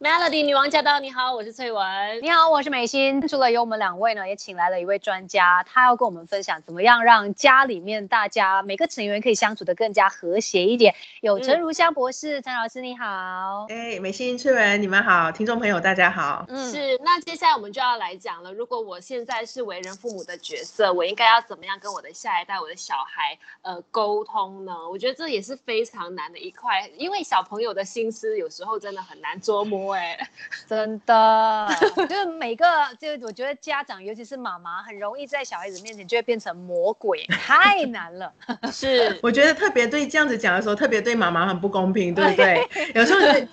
Melody 女王驾到！你好，我是翠文。你好，我是美心。除了有我们两位呢，也请来了一位专家，他要跟我们分享怎么样让家里面大家每个成员可以相处的更加和谐一点。有陈如香博士，陈老师你好。哎，美心、翠文，你们好，听众朋友大家好。嗯，是。那接下来我们就要来讲了。如果我现在是为人父母的角色，我应该要怎么样跟我的下一代、我的小孩呃沟通呢？我觉得这也是非常难的一块，因为小朋友的心思有时候真的很难捉摸。哎。真的，就是每个，就是我觉得家长，尤其是妈妈，很容易在小孩子面前就会变成魔鬼，太难了。是，我觉得特别对这样子讲的时候，特别对妈妈很不公平，对不对？有时候，呃，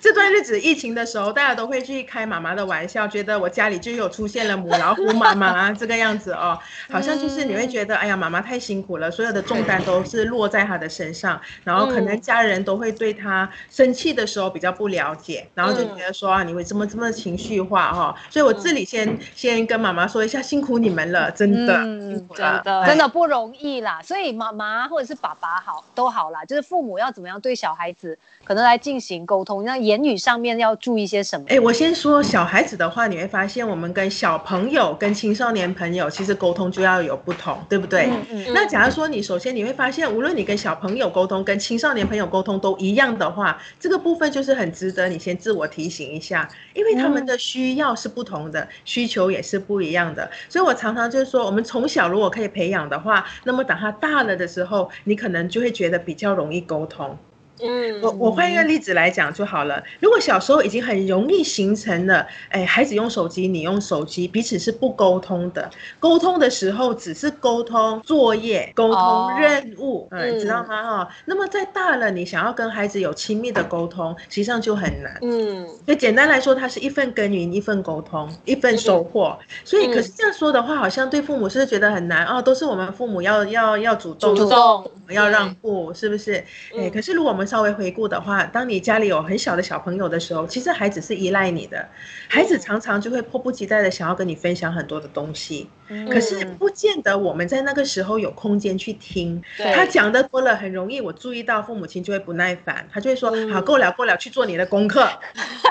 这段日子疫情的时候，大家都会去开妈妈的玩笑，觉得我家里就有出现了母老虎妈妈这个样子哦，好像就是你会觉得，哎呀，妈妈太辛苦了，所有的重担都是落在她的身上，然后可能家人都会对她生气的时候比较不了解，然后就觉得。说啊，你会这么这么情绪化哈？所以我这里先先跟妈妈说一下，辛苦你们了，真的，真的真的不容易啦。所以妈妈或者是爸爸好都好啦，就是父母要怎么样对小孩子可能来进行沟通，那言语上面要注意些什么？哎，我先说小孩子的话，你会发现我们跟小朋友跟青少年朋友其实沟通就要有不同，对不对？那假如说你首先你会发现，无论你跟小朋友沟通跟青少年朋友沟通都一样的话，这个部分就是很值得你先自我提醒。一下，因为他们的需要是不同的，需求也是不一样的，所以我常常就是说，我们从小如果可以培养的话，那么等他大了的时候，你可能就会觉得比较容易沟通。嗯，我我换一个例子来讲就好了。如果小时候已经很容易形成了，哎，孩子用手机，你用手机，彼此是不沟通的。沟通的时候只是沟通作业、沟通任务，嗯，知道吗？哈，那么在大了，你想要跟孩子有亲密的沟通，实际上就很难。嗯，所以简单来说，它是一份耕耘，一份沟通，一份收获。所以，可是这样说的话，好像对父母是觉得很难哦，都是我们父母要要要主动，主动要让步，是不是？哎，可是如果我们稍微回顾的话，当你家里有很小的小朋友的时候，其实孩子是依赖你的，孩子常常就会迫不及待的想要跟你分享很多的东西。可是不见得我们在那个时候有空间去听他讲的多了，很容易我注意到父母亲就会不耐烦，他就会说好够了够了，去做你的功课。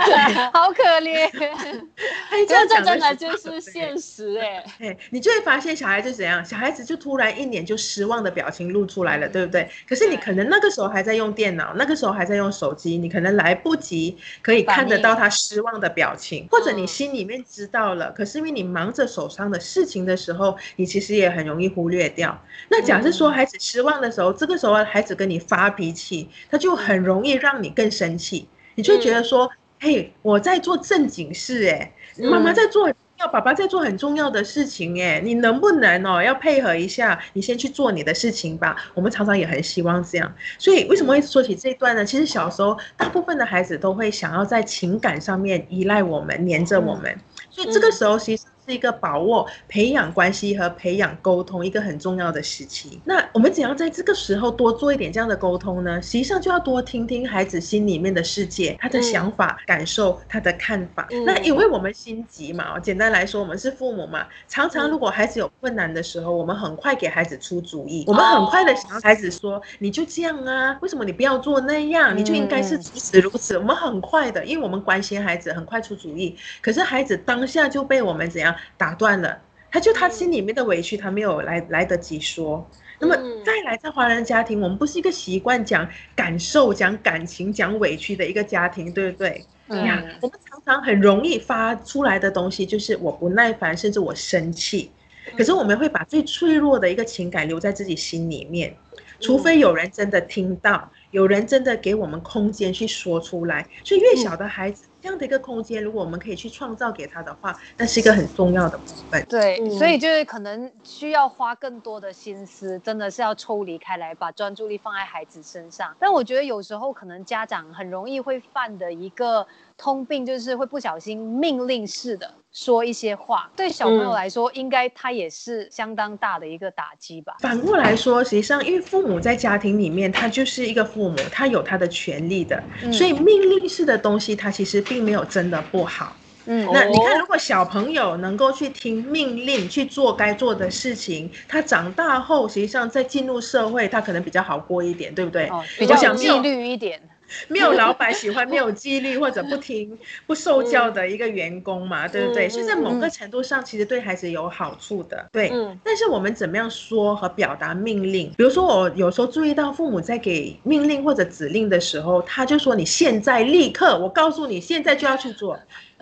好可怜，哎，这这真的就是现实哎。哎，你就会发现小孩子怎样，小孩子就突然一脸就失望的表情露出来了，对不对？可是你可能那个时候还在用电脑，那个时候还在用手机，你可能来不及可以看得到他失望的表情，或者你心里面知道了，可是因为你忙着手上的事情。的时候，你其实也很容易忽略掉。那假设说孩子失望的时候，这个时候孩子跟你发脾气，他就很容易让你更生气。你就觉得说，嘿，我在做正经事，哎，妈妈在做要爸爸在做很重要的事情，哎，你能不能哦，要配合一下，你先去做你的事情吧。我们常常也很希望这样。所以为什么会说起这一段呢？其实小时候大部分的孩子都会想要在情感上面依赖我们，黏着我们。所以这个时候其实。是一个把握培养关系和培养沟通一个很重要的时期。那我们怎样在这个时候多做一点这样的沟通呢？实际上就要多听听孩子心里面的世界，他的想法、感受、他的看法。那因为我们心急嘛，简单来说，我们是父母嘛，常常如果孩子有困难的时候，我们很快给孩子出主意，我们很快的想要孩子说，你就这样啊，为什么你不要做那样？你就应该是如此如此。我们很快的，因为我们关心孩子，很快出主意。可是孩子当下就被我们怎样？打断了，他就他心里面的委屈，他没有来来得及说。那么再来，在华人家庭，我们不是一个习惯讲感受、讲感情、讲委屈的一个家庭，对不对？呀，我们常常很容易发出来的东西就是我不耐烦，甚至我生气。可是我们会把最脆弱的一个情感留在自己心里面，除非有人真的听到，有人真的给我们空间去说出来。所以越小的孩子。这样的一个空间，如果我们可以去创造给他的话，那是一个很重要的部分。对，所以就是可能需要花更多的心思，真的是要抽离开来，把专注力放在孩子身上。但我觉得有时候可能家长很容易会犯的一个通病，就是会不小心命令式的。说一些话，对小朋友来说，应该他也是相当大的一个打击吧。反过来说，实际上，因为父母在家庭里面，他就是一个父母，他有他的权利的，所以命令式的东西，他其实并没有真的不好。嗯，那你看，如果小朋友能够去听命令，去做该做的事情，他长大后，实际上在进入社会，他可能比较好过一点，对不对？比较有纪律一点。没有老板喜欢没有纪律或者不听 不受教的一个员工嘛，对不对？所以在某个程度上，其实对孩子有好处的。对，但是我们怎么样说和表达命令？比如说，我有时候注意到父母在给命令或者指令的时候，他就说：“你现在立刻，我告诉你，现在就要去做。”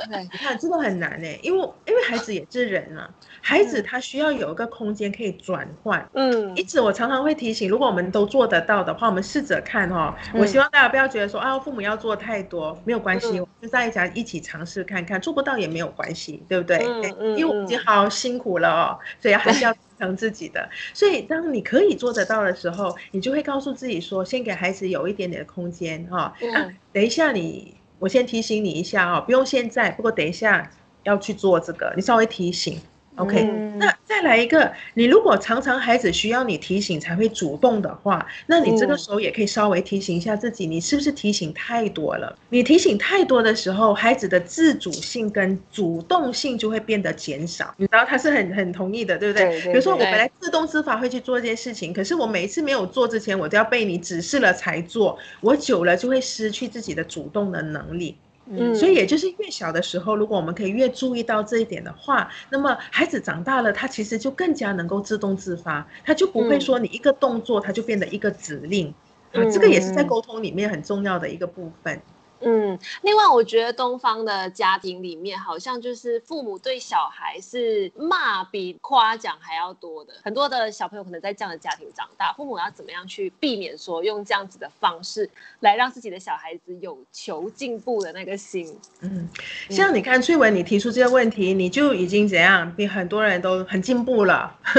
你看，真的很难呢，因为因为孩子也是人啊，孩子他需要有一个空间可以转换。嗯，因此我常常会提醒，如果我们都做得到的话，我们试着看哈。我希望大家不要觉得说啊，父母要做太多，没有关系，就大家一起尝试看看，做不到也没有关系，对不对？嗯嗯。因为我们已经好辛苦了哦，所以还是要支撑自己的。所以当你可以做得到的时候，你就会告诉自己说，先给孩子有一点点的空间哈。嗯。等一下你。我先提醒你一下哦，不用现在，不过等一下要去做这个，你稍微提醒。，OK？那再来一个，你如果常常孩子需要你提醒才会主动的话，那你这个时候也可以稍微提醒一下自己，你是不是提醒太多了？你提醒太多的时候，孩子的自主性跟主动性就会变得减少。你知道他是很很同意的，对不对？比如说我本来自动自发会去做这件事情，可是我每一次没有做之前，我都要被你指示了才做，我久了就会失去自己的主动的能力。嗯，所以也就是越小的时候，如果我们可以越注意到这一点的话，那么孩子长大了，他其实就更加能够自动自发，他就不会说你一个动作，他就变得一个指令。啊，这个也是在沟通里面很重要的一个部分。嗯，另外我觉得东方的家庭里面，好像就是父母对小孩是骂比夸奖还要多的。很多的小朋友可能在这样的家庭长大，父母要怎么样去避免说用这样子的方式来让自己的小孩子有求进步的那个心？嗯，像你看翠文，你提出这个问题，你就已经怎样比很多人都很进步了。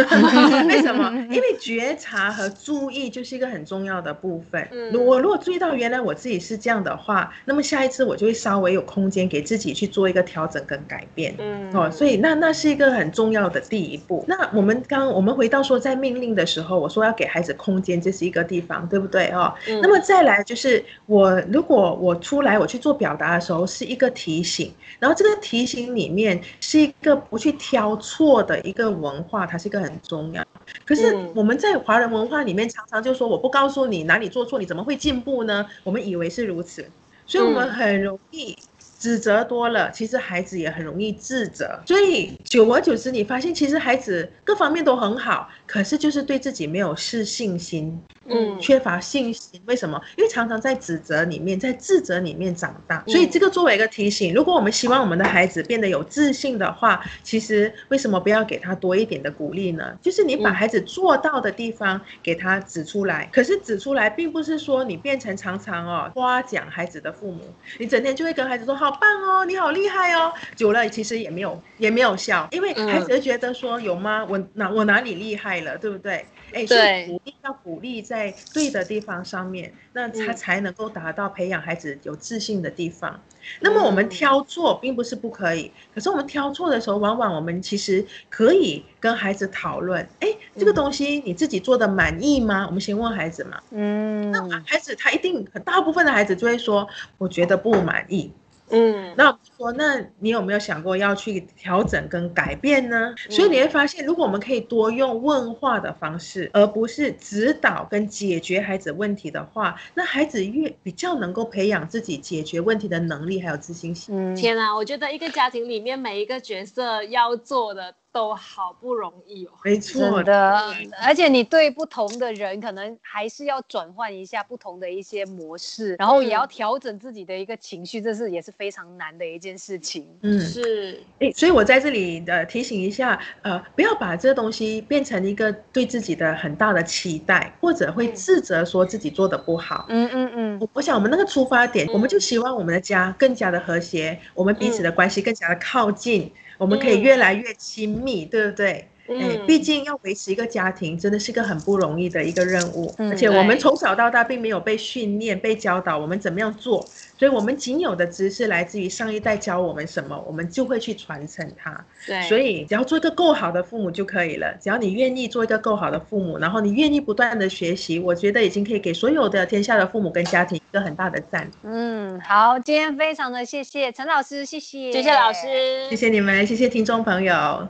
为什么？因为觉察和注意就是一个很重要的部分。嗯，我如果注意到原来我自己是这样的话，那那么下一次我就会稍微有空间给自己去做一个调整跟改变，嗯，哦，所以那那是一个很重要的第一步。那我们刚我们回到说在命令的时候，我说要给孩子空间，这是一个地方，对不对哦？那么再来就是我如果我出来我去做表达的时候是一个提醒，然后这个提醒里面是一个不去挑错的一个文化，它是一个很重要。可是我们在华人文化里面常常就说我不告诉你哪里做错，你怎么会进步呢？我们以为是如此。所以，我们很容易指责多了，其实孩子也很容易自责。所以，久而久之，你发现其实孩子各方面都很好，可是就是对自己没有是信心。嗯，缺乏信心，为什么？因为常常在指责里面，在自责里面长大，所以这个作为一个提醒，如果我们希望我们的孩子变得有自信的话，其实为什么不要给他多一点的鼓励呢？就是你把孩子做到的地方给他指出来，可是指出来并不是说你变成常常哦夸奖孩子的父母，你整天就会跟孩子说好棒哦，你好厉害哦，久了其实也没有也没有效，因为孩子会觉得说有吗？我哪我哪里厉害了，对不对？哎，所以鼓励要鼓励在对的地方上面，那他才能够达到培养孩子有自信的地方。那么我们挑错并不是不可以，可是我们挑错的时候，往往我们其实可以跟孩子讨论：哎，这个东西你自己做的满意吗？我们先问孩子嘛。嗯，那孩子他一定大部分的孩子就会说：我觉得不满意。嗯，那说，那你有没有想过要去调整跟改变呢？所以你会发现，如果我们可以多用问话的方式，而不是指导跟解决孩子问题的话，那孩子越比较能够培养自己解决问题的能力，还有自信心。嗯天啊，我觉得一个家庭里面每一个角色要做的。都好不容易哦，没错的，而且你对不同的人，可能还是要转换一下不同的一些模式，然后也要调整自己的一个情绪，这是也是非常难的一件事情。嗯，是，哎，所以我在这里的提醒一下，呃，不要把这个东西变成一个对自己的很大的期待，或者会自责说自己做的不好。嗯嗯嗯，我我想我们那个出发点，我们就希望我们的家更加的和谐，我们彼此的关系更加的靠近。我们可以越来越亲密，对不对？哎，毕竟要维持一个家庭，真的是个很不容易的一个任务。而且我们从小到大并没有被训练、被教导我们怎么样做，所以我们仅有的知识来自于上一代教我们什么，我们就会去传承它。对，所以只要做一个够好的父母就可以了。只要你愿意做一个够好的父母，然后你愿意不断的学习，我觉得已经可以给所有的天下的父母跟家庭一个很大的赞。嗯，好，今天非常的谢谢陈老师，谢谢，谢谢老师，谢谢你们，谢谢听众朋友。